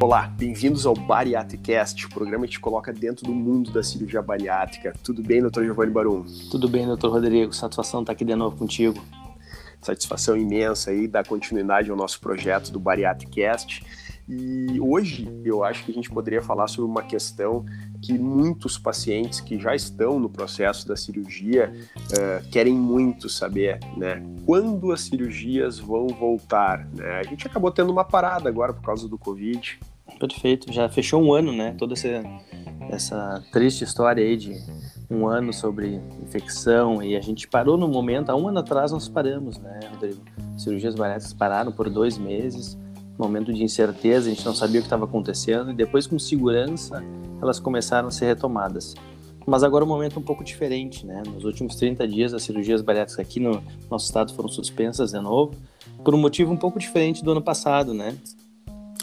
Olá, bem-vindos ao Bariatricast, o programa que te coloca dentro do mundo da cirurgia bariátrica. Tudo bem, doutor Giovanni Barum? Tudo bem, doutor Rodrigo. Satisfação estar aqui de novo contigo. Satisfação imensa aí dar continuidade ao nosso projeto do Bariatricast. E hoje eu acho que a gente poderia falar sobre uma questão que muitos pacientes que já estão no processo da cirurgia uh, querem muito saber, né? Quando as cirurgias vão voltar? Né? A gente acabou tendo uma parada agora por causa do Covid. Perfeito, já fechou um ano, né? Toda essa, essa triste história aí de um ano sobre infecção e a gente parou no momento, há um ano atrás nós paramos, né, Rodrigo? Cirurgias bariátricas pararam por dois meses momento de incerteza, a gente não sabia o que estava acontecendo, e depois, com segurança, elas começaram a ser retomadas. Mas agora é um momento um pouco diferente, né? Nos últimos 30 dias, as cirurgias bariátricas aqui no nosso estado foram suspensas de novo, por um motivo um pouco diferente do ano passado, né?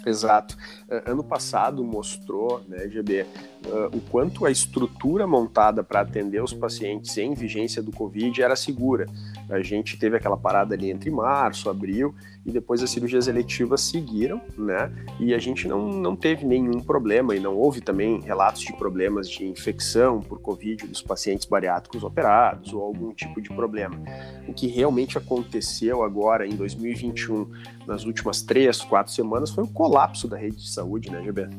Exato. Uh, ano passado mostrou, né, GB, uh, o quanto a estrutura montada para atender os pacientes em vigência do Covid era segura. A gente teve aquela parada ali entre março, abril, e depois as cirurgias eletivas seguiram, né? E a gente não, não teve nenhum problema, e não houve também relatos de problemas de infecção por Covid dos pacientes bariátricos operados ou algum tipo de problema. O que realmente aconteceu agora em 2021, nas últimas três, quatro semanas, foi o colapso da rede de saúde, né, GB?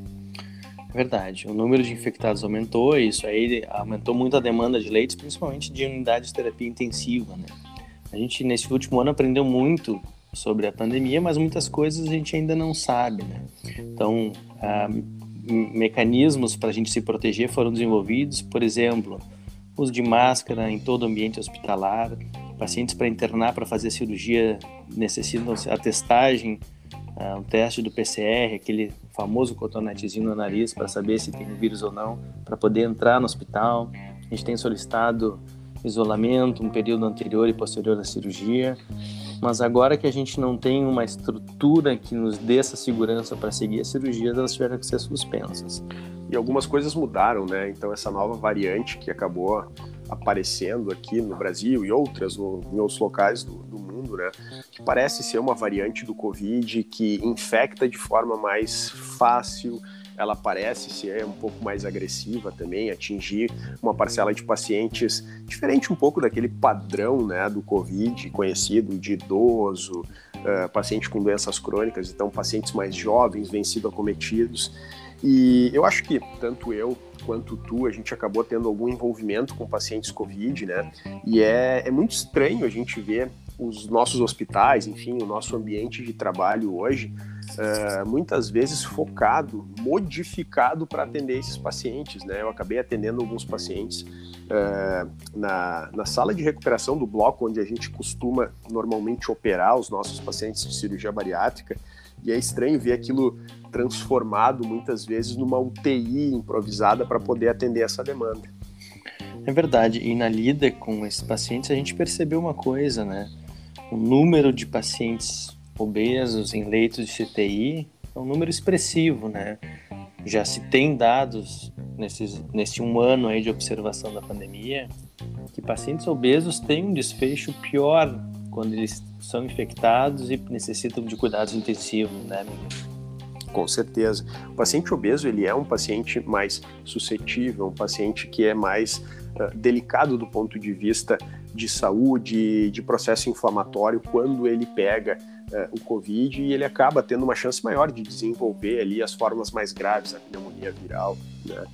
Verdade, o número de infectados aumentou, e isso aí aumentou muito a demanda de leitos, principalmente de unidades de terapia intensiva, né? A gente, nesse último ano, aprendeu muito sobre a pandemia, mas muitas coisas a gente ainda não sabe, né? Então, ah, mecanismos para a gente se proteger foram desenvolvidos, por exemplo, uso de máscara em todo o ambiente hospitalar, pacientes para internar para fazer cirurgia necessitam a testagem, uh, um teste do PCR, aquele famoso cotonetezinho no nariz para saber se tem vírus ou não, para poder entrar no hospital. A gente tem solicitado isolamento, um período anterior e posterior à cirurgia. Mas agora que a gente não tem uma estrutura que nos dê essa segurança para seguir as cirurgias, elas tiveram que ser suspensas. E algumas coisas mudaram, né? Então essa nova variante que acabou aparecendo aqui no Brasil e outras no, em outros locais do, do mundo, né? Que parece ser uma variante do Covid que infecta de forma mais fácil, ela parece ser um pouco mais agressiva também, atingir uma parcela de pacientes diferente um pouco daquele padrão né, do Covid conhecido de idoso, uh, paciente com doenças crônicas, então pacientes mais jovens vêm sido acometidos. E eu acho que tanto eu quanto tu, a gente acabou tendo algum envolvimento com pacientes Covid, né? E é, é muito estranho a gente ver os nossos hospitais, enfim, o nosso ambiente de trabalho hoje, uh, muitas vezes focado, modificado para atender esses pacientes, né? Eu acabei atendendo alguns pacientes uh, na, na sala de recuperação do bloco, onde a gente costuma normalmente operar os nossos pacientes de cirurgia bariátrica, e é estranho ver aquilo transformado muitas vezes numa UTI improvisada para poder atender essa demanda. É verdade, e na lida com esses pacientes a gente percebeu uma coisa, né? O número de pacientes obesos em leitos de CTI é um número expressivo, né? Já se tem dados nesses, nesse um ano aí de observação da pandemia que pacientes obesos têm um desfecho pior quando eles são infectados e necessitam de cuidados intensivos, né, amigo? Com certeza. O paciente obeso ele é um paciente mais suscetível, um paciente que é mais uh, delicado do ponto de vista de saúde, de processo inflamatório, quando ele pega uh, o Covid e ele acaba tendo uma chance maior de desenvolver ali as formas mais graves, a pneumonia viral, né?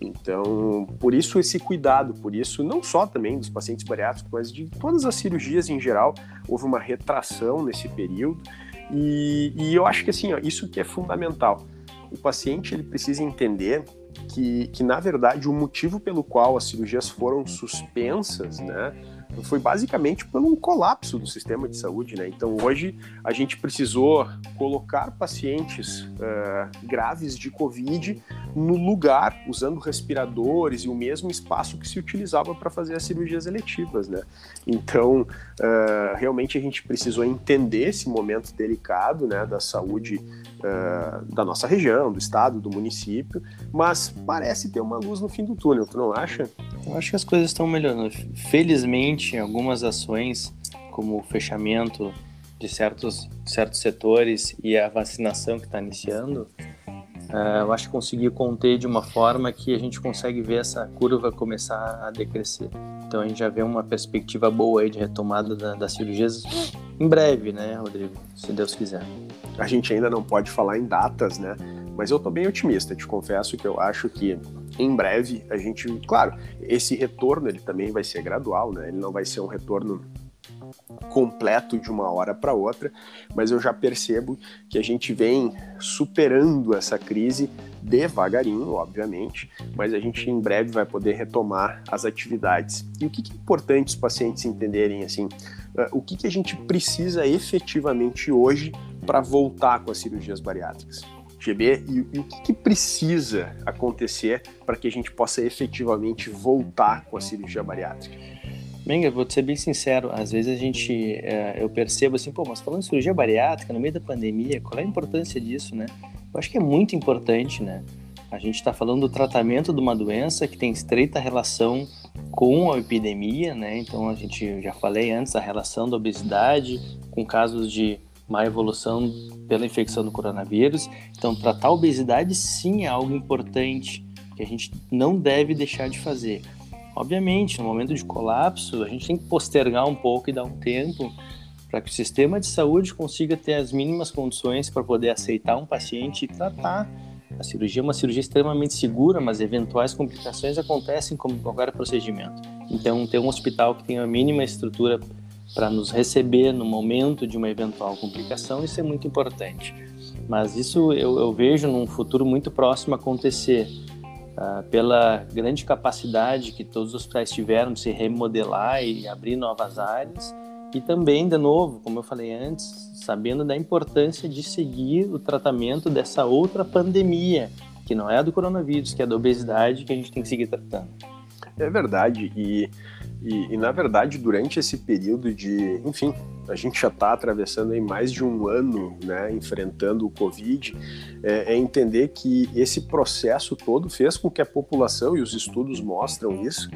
Então, por isso esse cuidado, por isso não só também dos pacientes bariátricos, mas de todas as cirurgias em geral, houve uma retração nesse período e, e eu acho que assim, ó, isso que é fundamental. O paciente ele precisa entender que, que, na verdade, o motivo pelo qual as cirurgias foram suspensas, né, foi basicamente por um colapso do sistema de saúde, né? Então hoje a gente precisou colocar pacientes uh, graves de Covid no lugar, usando respiradores e o mesmo espaço que se utilizava para fazer as cirurgias eletivas, né? Então uh, realmente a gente precisou entender esse momento delicado, né, da saúde uh, da nossa região, do estado, do município, mas parece ter uma luz no fim do túnel, tu não acha? Eu acho que as coisas estão melhorando. Felizmente algumas ações, como o fechamento de certos, certos setores e a vacinação que está iniciando, uh, eu acho que conseguiu conter de uma forma que a gente consegue ver essa curva começar a decrescer. Então a gente já vê uma perspectiva boa aí de retomada da, das cirurgias em breve, né, Rodrigo? Se Deus quiser. A gente ainda não pode falar em datas, né? Mas eu estou bem otimista, te confesso que eu acho que em breve a gente, claro, esse retorno ele também vai ser gradual, né? Ele não vai ser um retorno completo de uma hora para outra, mas eu já percebo que a gente vem superando essa crise devagarinho, obviamente, mas a gente em breve vai poder retomar as atividades. E o que é importante os pacientes entenderem assim, eh, o que, que a gente precisa efetivamente hoje para voltar com as cirurgias bariátricas? GB, e, e o que, que precisa acontecer para que a gente possa efetivamente voltar com a cirurgia bariátrica? Menga, vou ser bem sincero, às vezes a gente, é, eu percebo assim, pô, mas falando de cirurgia bariátrica no meio da pandemia, qual é a importância disso, né? Eu acho que é muito importante, né? A gente está falando do tratamento de uma doença que tem estreita relação com a epidemia, né? Então a gente já falei antes a relação da obesidade com casos de má evolução pela infecção do coronavírus. Então tratar a obesidade sim é algo importante que a gente não deve deixar de fazer. Obviamente, no momento de colapso, a gente tem que postergar um pouco e dar um tempo para que o sistema de saúde consiga ter as mínimas condições para poder aceitar um paciente e tratar. A cirurgia é uma cirurgia extremamente segura, mas eventuais complicações acontecem como qualquer procedimento. Então, ter um hospital que tenha a mínima estrutura para nos receber no momento de uma eventual complicação, isso é muito importante. Mas isso eu, eu vejo num futuro muito próximo acontecer uh, pela grande capacidade que todos os hospitais tiveram de se remodelar e abrir novas áreas, e também, de novo, como eu falei antes, sabendo da importância de seguir o tratamento dessa outra pandemia, que não é a do coronavírus, que é a da obesidade, que a gente tem que seguir tratando. É verdade, e, e, e na verdade, durante esse período de, enfim, a gente já está atravessando aí mais de um ano, né, enfrentando o Covid, é, é, entender que esse processo todo fez com que a população, e os estudos mostram isso,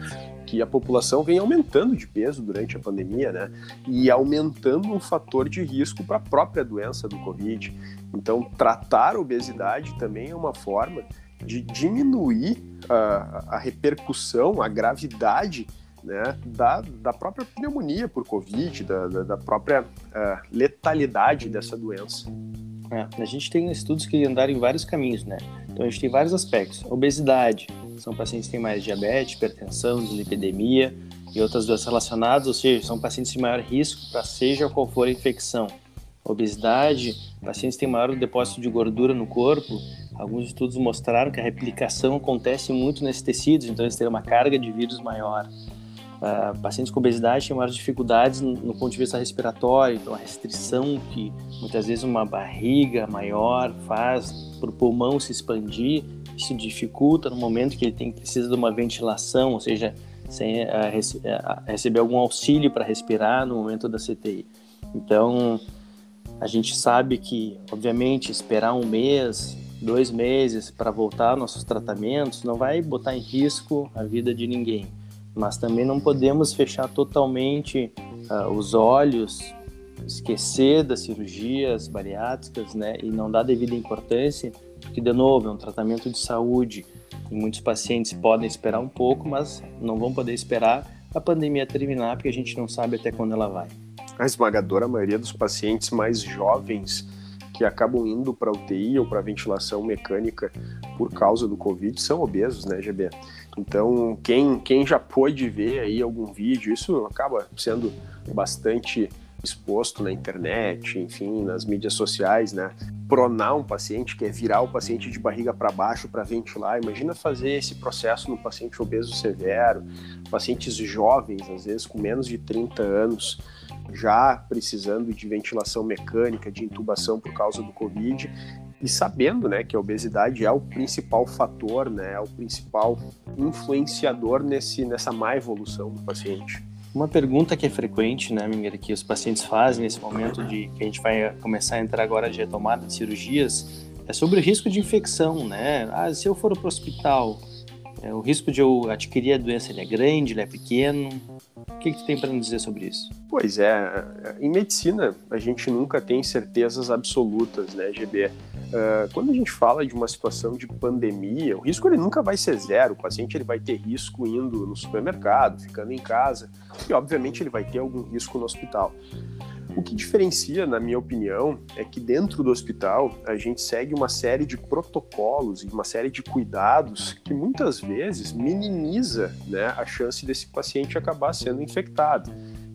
que a população vem aumentando de peso durante a pandemia, né, e aumentando um fator de risco para a própria doença do Covid. Então, tratar a obesidade também é uma forma de diminuir a, a repercussão, a gravidade né, da, da própria pneumonia por Covid, da, da, da própria uh, letalidade dessa doença. É, a gente tem estudos que andaram em vários caminhos, né? Então a gente tem vários aspectos. Obesidade, são pacientes que têm mais diabetes, hipertensão, dislipidemia e outras doenças relacionadas, ou seja, são pacientes de maior risco para seja qual for a infecção. Obesidade, pacientes que têm maior depósito de gordura no corpo, alguns estudos mostraram que a replicação acontece muito nesses tecidos, então eles têm uma carga de vírus maior. Uh, pacientes com obesidade têm maiores dificuldades no, no, ponto de vista respiratório, então a restrição que muitas vezes uma barriga maior faz para o pulmão se expandir, isso dificulta no momento que ele tem precisa de uma ventilação, ou seja, sem uh, rece uh, receber algum auxílio para respirar no momento da CTI. Então, a gente sabe que, obviamente, esperar um mês, dois meses para voltar aos nossos tratamentos não vai botar em risco a vida de ninguém mas também não podemos fechar totalmente uh, os olhos, esquecer das cirurgias bariátricas, né, e não dar devida importância, porque de novo é um tratamento de saúde e muitos pacientes podem esperar um pouco, mas não vão poder esperar a pandemia terminar porque a gente não sabe até quando ela vai. A esmagadora maioria dos pacientes mais jovens que acabam indo para UTI ou para ventilação mecânica por causa do Covid são obesos, né, GB? Então, quem, quem já pôde ver aí algum vídeo, isso acaba sendo bastante exposto na internet, enfim, nas mídias sociais, né? Pronar um paciente, que é virar o paciente de barriga para baixo para ventilar. Imagina fazer esse processo no paciente obeso severo, pacientes jovens, às vezes com menos de 30 anos, já precisando de ventilação mecânica, de intubação por causa do Covid e sabendo, né, que a obesidade é o principal fator, né, é o principal influenciador nesse, nessa má evolução do paciente. Uma pergunta que é frequente, né, Minger, que os pacientes fazem nesse momento de que a gente vai começar a entrar agora de retomada de cirurgias é sobre o risco de infecção, né? Ah, se eu for para o hospital, é, o risco de eu adquirir a doença ele é grande, ele é pequeno? O que, que tu tem para nos dizer sobre isso? Pois é, em medicina a gente nunca tem certezas absolutas, né, GB? Uh, quando a gente fala de uma situação de pandemia, o risco ele nunca vai ser zero. O paciente ele vai ter risco indo no supermercado, ficando em casa, e obviamente ele vai ter algum risco no hospital. O que diferencia, na minha opinião, é que dentro do hospital a gente segue uma série de protocolos e uma série de cuidados que muitas vezes minimiza né, a chance desse paciente acabar sendo infectado.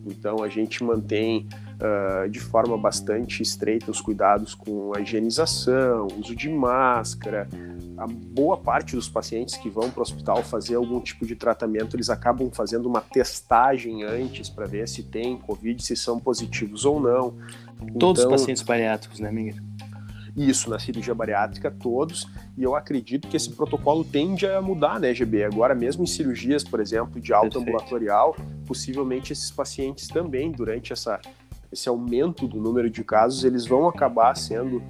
Então a gente mantém uh, de forma bastante estreita os cuidados com a higienização, uso de máscara. A boa parte dos pacientes que vão para o hospital fazer algum tipo de tratamento, eles acabam fazendo uma testagem antes para ver se tem Covid, se são positivos ou não. Todos então, os pacientes bariátricos, né, Miguel? Isso, na cirurgia bariátrica, todos, e eu acredito que esse protocolo tende a mudar, né, GB? Agora, mesmo em cirurgias, por exemplo, de alta ambulatorial, possivelmente esses pacientes também, durante essa, esse aumento do número de casos, eles vão acabar sendo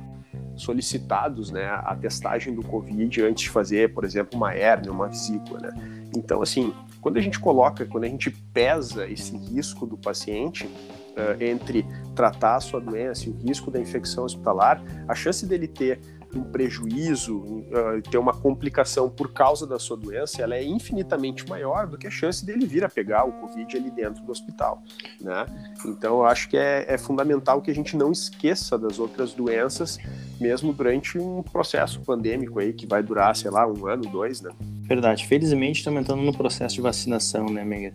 solicitados, né, a testagem do Covid antes de fazer, por exemplo, uma hérnia, uma vesícula, né? Então, assim, quando a gente coloca, quando a gente pesa esse risco do paciente, uh, entre tratar a sua doença e o risco da infecção hospitalar, a chance dele ter um prejuízo, uh, ter uma complicação por causa da sua doença, ela é infinitamente maior do que a chance dele vir a pegar o Covid ali dentro do hospital, né? Então, eu acho que é, é fundamental que a gente não esqueça das outras doenças, mesmo durante um processo pandêmico aí que vai durar, sei lá, um ano, dois, né? Verdade. Felizmente, estamos entrando no processo de vacinação, né, Mega?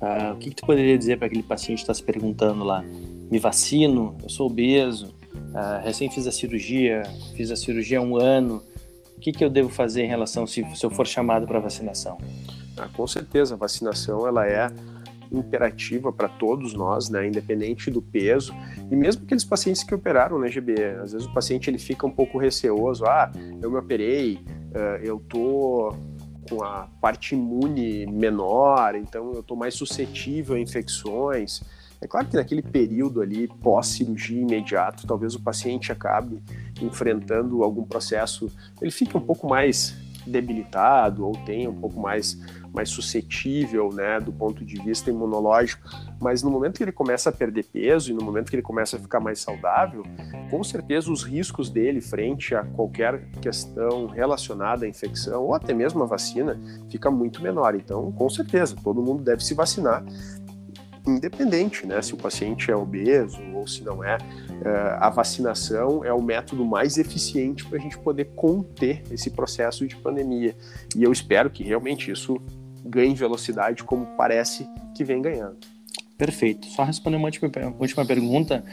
Uh, o que, que, tu poderia dizer para aquele paciente que está se perguntando lá? Me vacino? Eu sou obeso? Uh, recém fiz a cirurgia, fiz a cirurgia há um ano. O que, que eu devo fazer em relação se, se eu for chamado para vacinação? Ah, com certeza, a vacinação ela é imperativa para todos nós, né, independente do peso, e mesmo aqueles pacientes que operaram, né, GB, às vezes o paciente ele fica um pouco receoso, ah, eu me operei, uh, eu tô com a parte imune menor, então eu estou mais suscetível a infecções. É claro que naquele período ali, pós-cirurgia imediato, talvez o paciente acabe enfrentando algum processo, ele fica um pouco mais debilitado ou tenha um pouco mais mais suscetível, né, do ponto de vista imunológico, mas no momento que ele começa a perder peso e no momento que ele começa a ficar mais saudável, com certeza os riscos dele frente a qualquer questão relacionada à infecção ou até mesmo a vacina fica muito menor. Então, com certeza, todo mundo deve se vacinar independente, né, se o paciente é obeso ou se não é, é a vacinação é o método mais eficiente para a gente poder conter esse processo de pandemia. E eu espero que realmente isso ganhe velocidade como parece que vem ganhando. Perfeito. Só responder uma última, última pergunta.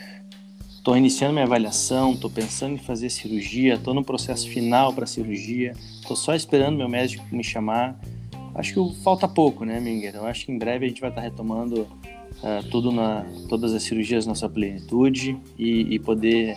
Estou iniciando minha avaliação, estou pensando em fazer cirurgia, estou no processo final para cirurgia, estou só esperando meu médico me chamar. Acho que falta pouco, né, Minger? Eu acho que em breve a gente vai estar retomando uh, tudo na, todas as cirurgias na sua plenitude e, e poder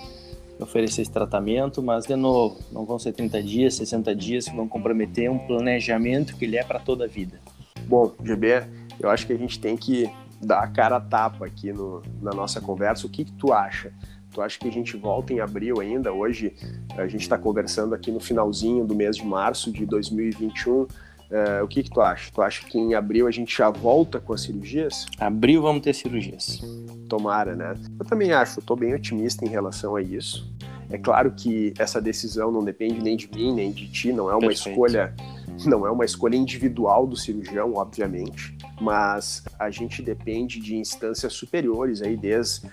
oferecer esse tratamento, mas de novo, não vão ser 30 dias, 60 dias que vão comprometer um planejamento que ele é para toda a vida. Bom, GB, eu acho que a gente tem que dar a cara a tapa aqui no, na nossa conversa. O que, que tu acha? Tu acha que a gente volta em abril ainda? Hoje a gente está conversando aqui no finalzinho do mês de março de 2021. Uh, o que, que tu acha? Tu acha que em abril a gente já volta com as cirurgias? Abril vamos ter cirurgias. Tomara, né? Eu também acho, estou bem otimista em relação a isso. É claro que essa decisão não depende nem de mim, nem de ti, não é uma Perfeito. escolha, não é uma escolha individual do cirurgião, obviamente, mas a gente depende de instâncias superiores aí desde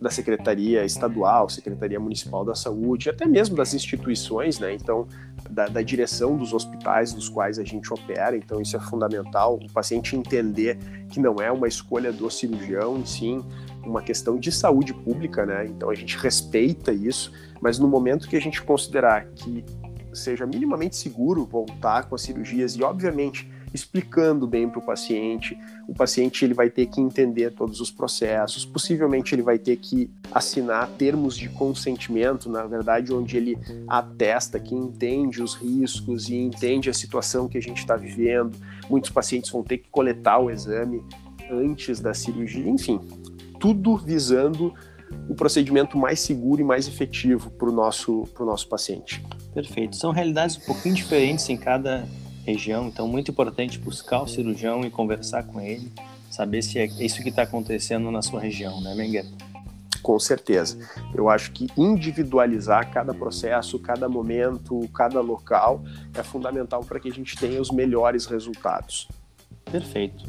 da Secretaria Estadual, Secretaria Municipal da Saúde, até mesmo das instituições, né? Então, da, da, direção dos hospitais dos quais a gente opera. Então, isso é fundamental. O paciente entender que não é uma escolha do cirurgião, sim uma questão de saúde pública, né? Então, a gente respeita isso, mas no momento que a gente considerar que seja minimamente seguro voltar com as cirurgias e, obviamente, explicando bem para o paciente. O paciente ele vai ter que entender todos os processos, possivelmente ele vai ter que assinar termos de consentimento, na verdade, onde ele atesta que entende os riscos e entende a situação que a gente está vivendo. Muitos pacientes vão ter que coletar o exame antes da cirurgia, enfim, tudo visando o procedimento mais seguro e mais efetivo para o nosso, nosso paciente. Perfeito. São realidades um pouquinho diferentes em cada região, então muito importante buscar o cirurgião e conversar com ele, saber se é isso que está acontecendo na sua região, né, Menguer? Com certeza. Eu acho que individualizar cada processo, cada momento, cada local é fundamental para que a gente tenha os melhores resultados. Perfeito.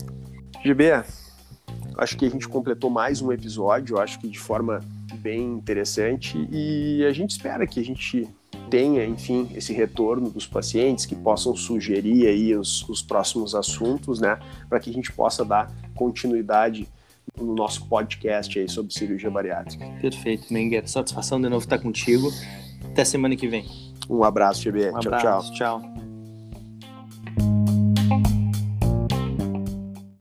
GB, acho que a gente completou mais um episódio, acho que de forma bem interessante e a gente espera que a gente tenha, enfim, esse retorno dos pacientes que possam sugerir aí os, os próximos assuntos, né, para que a gente possa dar continuidade no nosso podcast aí sobre cirurgia bariátrica. Perfeito, Menger. Satisfação de novo estar contigo. Até semana que vem. Um abraço, GB. Um tchau, abraço, tchau. tchau.